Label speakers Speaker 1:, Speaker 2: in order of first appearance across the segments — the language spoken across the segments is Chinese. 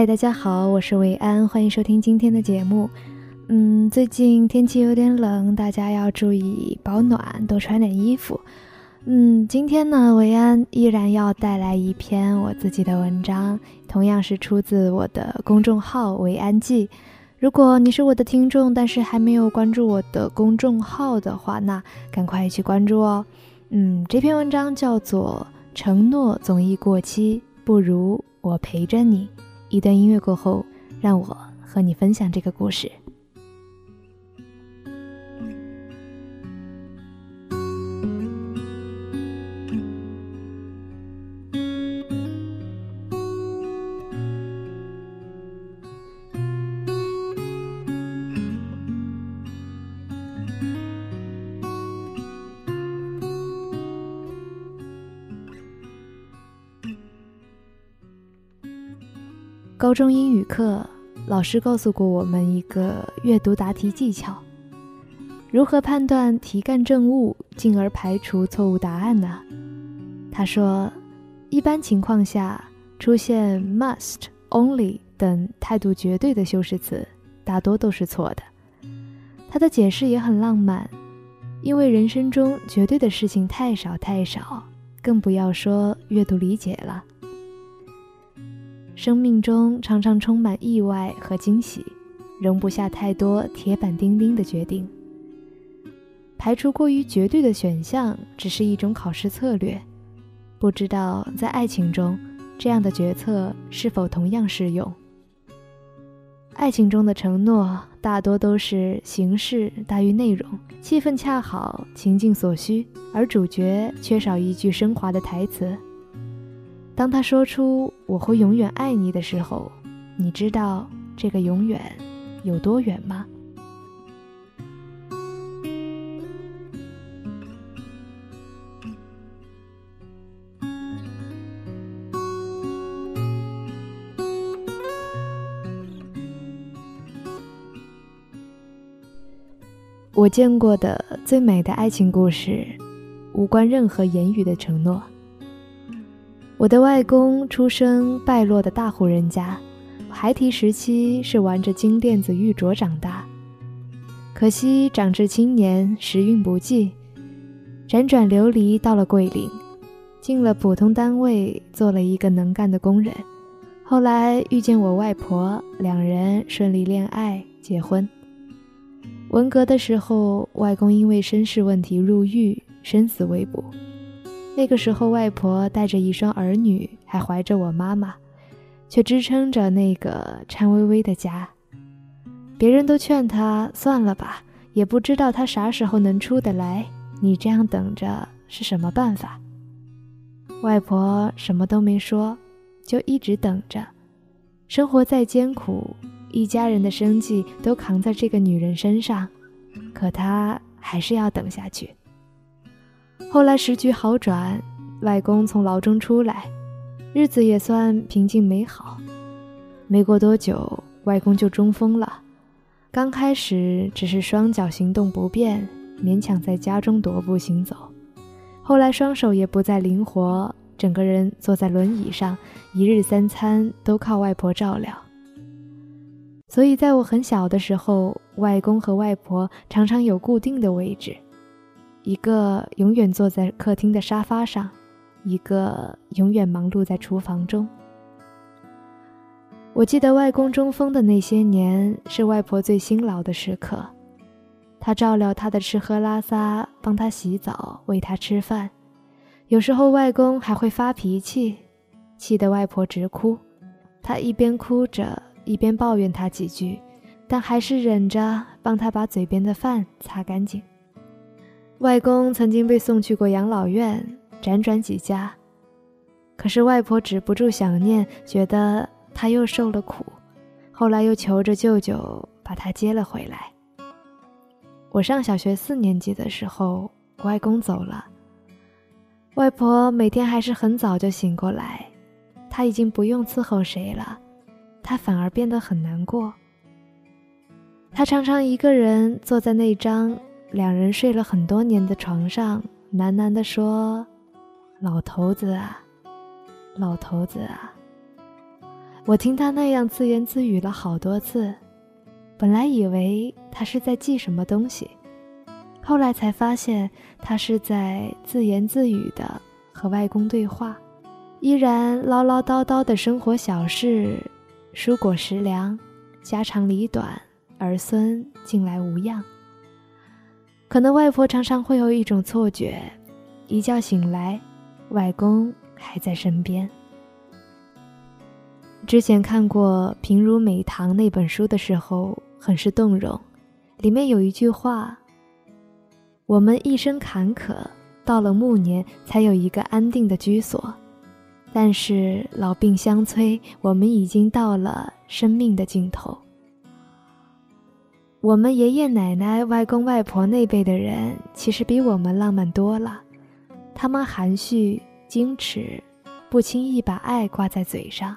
Speaker 1: 嗨，大家好，我是维安，欢迎收听今天的节目。嗯，最近天气有点冷，大家要注意保暖，多穿点衣服。嗯，今天呢，维安依然要带来一篇我自己的文章，同样是出自我的公众号“维安记”。如果你是我的听众，但是还没有关注我的公众号的话，那赶快去关注哦。嗯，这篇文章叫做《承诺总易过期，不如我陪着你》。一段音乐过后，让我和你分享这个故事。高中英语课，老师告诉过我们一个阅读答题技巧：如何判断题干正误，进而排除错误答案呢？他说，一般情况下，出现 must、only 等态度绝对的修饰词，大多都是错的。他的解释也很浪漫，因为人生中绝对的事情太少太少，更不要说阅读理解了。生命中常常充满意外和惊喜，容不下太多铁板钉钉的决定。排除过于绝对的选项只是一种考试策略。不知道在爱情中，这样的决策是否同样适用？爱情中的承诺大多都是形式大于内容，气氛恰好，情境所需，而主角缺少一句升华的台词。当他说出“我会永远爱你”的时候，你知道这个永远有多远吗？我见过的最美的爱情故事，无关任何言语的承诺。我的外公出生败落的大户人家，孩提时期是玩着金链子玉镯长大，可惜长至青年时运不济，辗转流离到了桂林，进了普通单位做了一个能干的工人，后来遇见我外婆，两人顺利恋爱结婚。文革的时候，外公因为身世问题入狱，生死未卜。那个时候，外婆带着一双儿女，还怀着我妈妈，却支撑着那个颤巍巍的家。别人都劝她算了吧，也不知道她啥时候能出得来。你这样等着是什么办法？外婆什么都没说，就一直等着。生活再艰苦，一家人的生计都扛在这个女人身上，可她还是要等下去。后来时局好转，外公从牢中出来，日子也算平静美好。没过多久，外公就中风了。刚开始只是双脚行动不便，勉强在家中踱步行走。后来双手也不再灵活，整个人坐在轮椅上，一日三餐都靠外婆照料。所以在我很小的时候，外公和外婆常常有固定的位置。一个永远坐在客厅的沙发上，一个永远忙碌在厨房中。我记得外公中风的那些年，是外婆最辛劳的时刻。她照料他的吃喝拉撒，帮他洗澡，喂他吃饭。有时候外公还会发脾气，气得外婆直哭。他一边哭着，一边抱怨他几句，但还是忍着帮他把嘴边的饭擦干净。外公曾经被送去过养老院，辗转几家，可是外婆止不住想念，觉得他又受了苦，后来又求着舅舅把他接了回来。我上小学四年级的时候，外公走了，外婆每天还是很早就醒过来，她已经不用伺候谁了，她反而变得很难过。她常常一个人坐在那张。两人睡了很多年的床上，喃喃地说：“老头子啊，老头子啊。”我听他那样自言自语了好多次，本来以为他是在记什么东西，后来才发现他是在自言自语的和外公对话，依然唠唠叨叨的生活小事，蔬果食粮，家长里短，儿孙近来无恙。可能外婆常常会有一种错觉，一觉醒来，外公还在身边。之前看过《平如美棠》那本书的时候，很是动容。里面有一句话：“我们一生坎坷，到了暮年才有一个安定的居所。但是老病相催，我们已经到了生命的尽头。我们爷爷奶奶、外公外婆那辈的人，其实比我们浪漫多了。他们含蓄、矜持，不轻易把爱挂在嘴上。”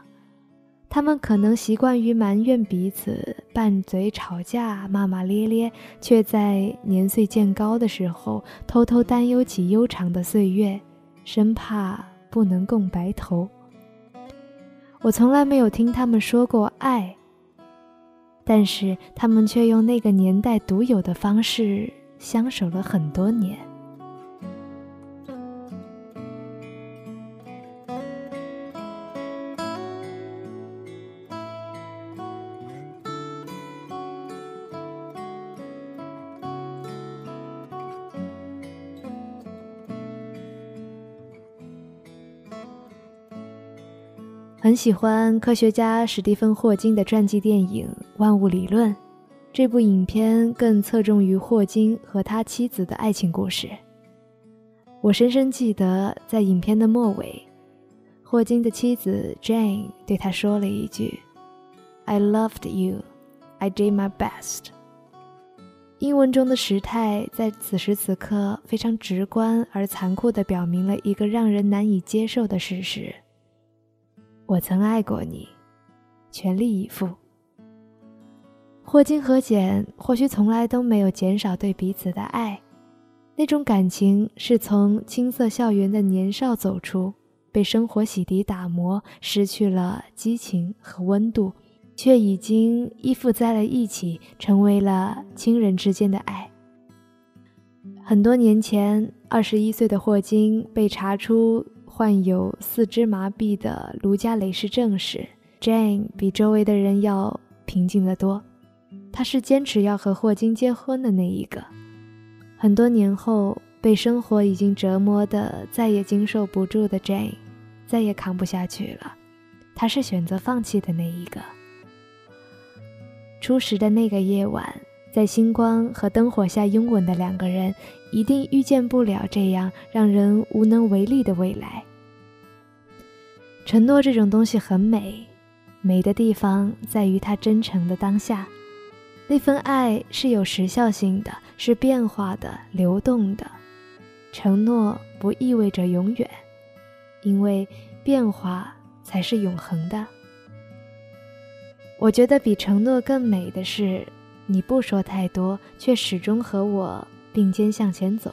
Speaker 1: 他们可能习惯于埋怨彼此，拌嘴吵架，骂骂咧咧，却在年岁渐高的时候，偷偷担忧起悠长的岁月，生怕不能共白头。我从来没有听他们说过爱，但是他们却用那个年代独有的方式相守了很多年。很喜欢科学家史蒂芬·霍金的传记电影《万物理论》，这部影片更侧重于霍金和他妻子的爱情故事。我深深记得，在影片的末尾，霍金的妻子 Jane 对他说了一句：“I loved you, I did my best。”英文中的时态在此时此刻非常直观而残酷地表明了一个让人难以接受的事实。我曾爱过你，全力以赴。霍金和简或许从来都没有减少对彼此的爱，那种感情是从青涩校园的年少走出，被生活洗涤打磨，失去了激情和温度，却已经依附在了一起，成为了亲人之间的爱。很多年前，二十一岁的霍金被查出。患有四肢麻痹的卢加雷氏症时，Jane 比周围的人要平静得多。他是坚持要和霍金结婚的那一个。很多年后，被生活已经折磨的再也经受不住的 Jane，再也扛不下去了。他是选择放弃的那一个。初识的那个夜晚。在星光和灯火下拥吻的两个人，一定遇见不了这样让人无能为力的未来。承诺这种东西很美，美的地方在于它真诚的当下。那份爱是有时效性的，是变化的、流动的。承诺不意味着永远，因为变化才是永恒的。我觉得比承诺更美的是。你不说太多，却始终和我并肩向前走。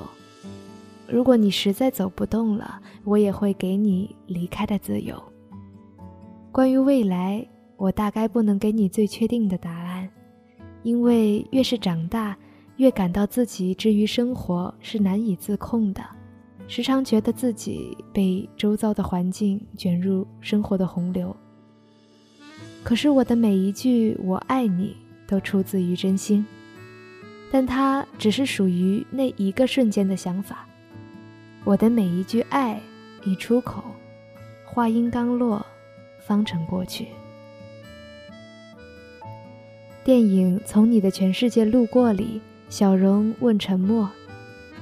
Speaker 1: 如果你实在走不动了，我也会给你离开的自由。关于未来，我大概不能给你最确定的答案，因为越是长大，越感到自己之于生活是难以自控的，时常觉得自己被周遭的环境卷入生活的洪流。可是我的每一句“我爱你”。都出自于真心，但它只是属于那一个瞬间的想法。我的每一句爱一出口，话音刚落，方成过去。电影《从你的全世界路过》里，小荣问沉默：“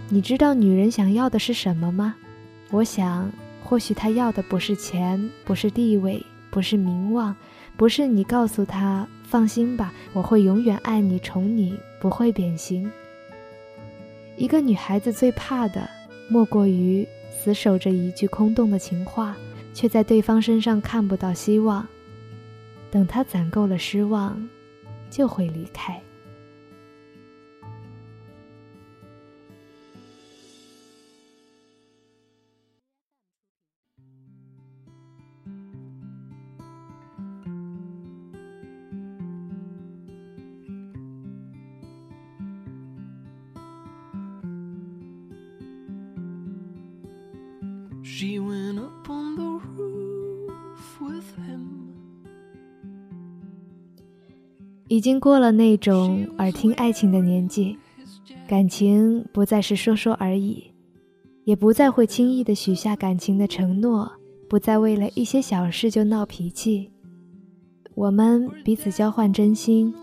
Speaker 1: 你知道女人想要的是什么吗？”我想，或许她要的不是钱，不是地位，不是名望，不是你告诉她。放心吧，我会永远爱你、宠你，不会变心。一个女孩子最怕的，莫过于死守着一句空洞的情话，却在对方身上看不到希望。等她攒够了失望，就会离开 shewin upon the 已经过了那种耳听爱情的年纪，感情不再是说说而已，也不再会轻易的许下感情的承诺，不再为了一些小事就闹脾气。我们彼此交换真心，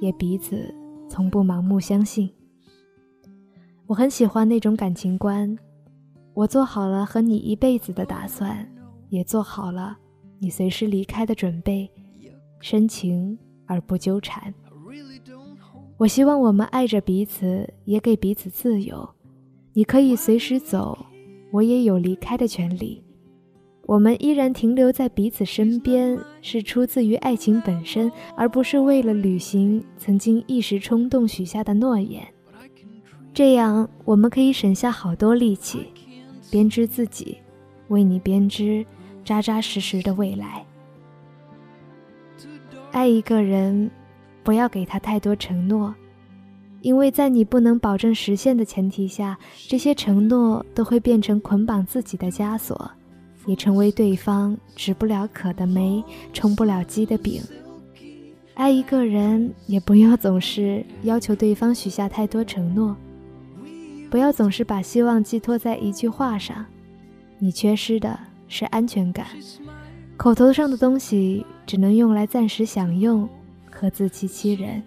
Speaker 1: 也彼此从不盲目相信。我很喜欢那种感情观，我做好了和你一辈子的打算，也做好了你随时离开的准备，深情而不纠缠。我希望我们爱着彼此，也给彼此自由。你可以随时走，我也有离开的权利。我们依然停留在彼此身边，是出自于爱情本身，而不是为了履行曾经一时冲动许下的诺言。这样，我们可以省下好多力气，编织自己，为你编织扎扎实实的未来。爱一个人，不要给他太多承诺，因为在你不能保证实现的前提下，这些承诺都会变成捆绑自己的枷锁。也成为对方止不了渴的梅，充不了饥的饼。爱一个人，也不要总是要求对方许下太多承诺，不要总是把希望寄托在一句话上。你缺失的是安全感，口头上的东西只能用来暂时享用和自欺欺人。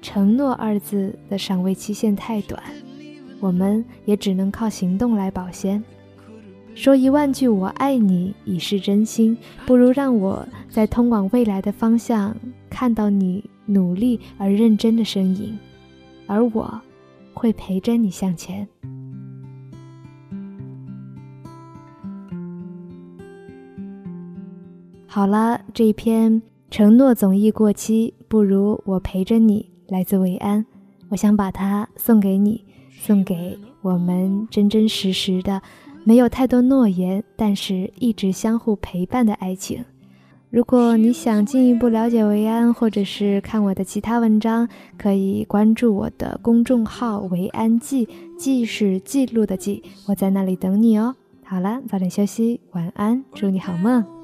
Speaker 1: 承诺二字的赏味期限太短，我们也只能靠行动来保鲜。说一万句“我爱你”已是真心，不如让我在通往未来的方向看到你努力而认真的身影，而我会陪着你向前。好了，这一篇承诺总易过期，不如我陪着你。来自维安，我想把它送给你，送给我们真真实实的。没有太多诺言，但是一直相互陪伴的爱情。如果你想进一步了解维安，或者是看我的其他文章，可以关注我的公众号“维安记”，记是记录的记，我在那里等你哦。好了，早点休息，晚安，祝你好梦。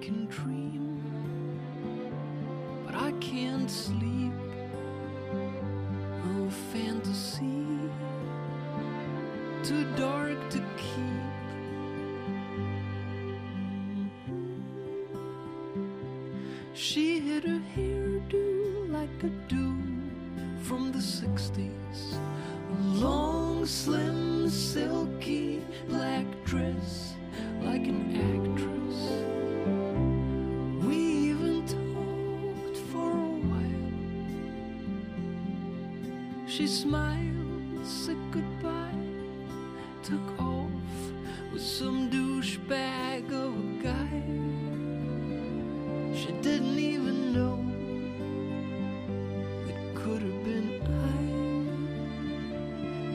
Speaker 1: Can dream, but I can't sleep. Oh, fantasy, too dark to keep. Mm-hmm. She hid her hairdo like a do from the 60s. A long, slim, silky black dress like an actress. She smiled, said goodbye, took off with some douchebag of a guy. She didn't even know it could have been I,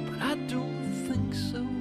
Speaker 1: but I don't think so.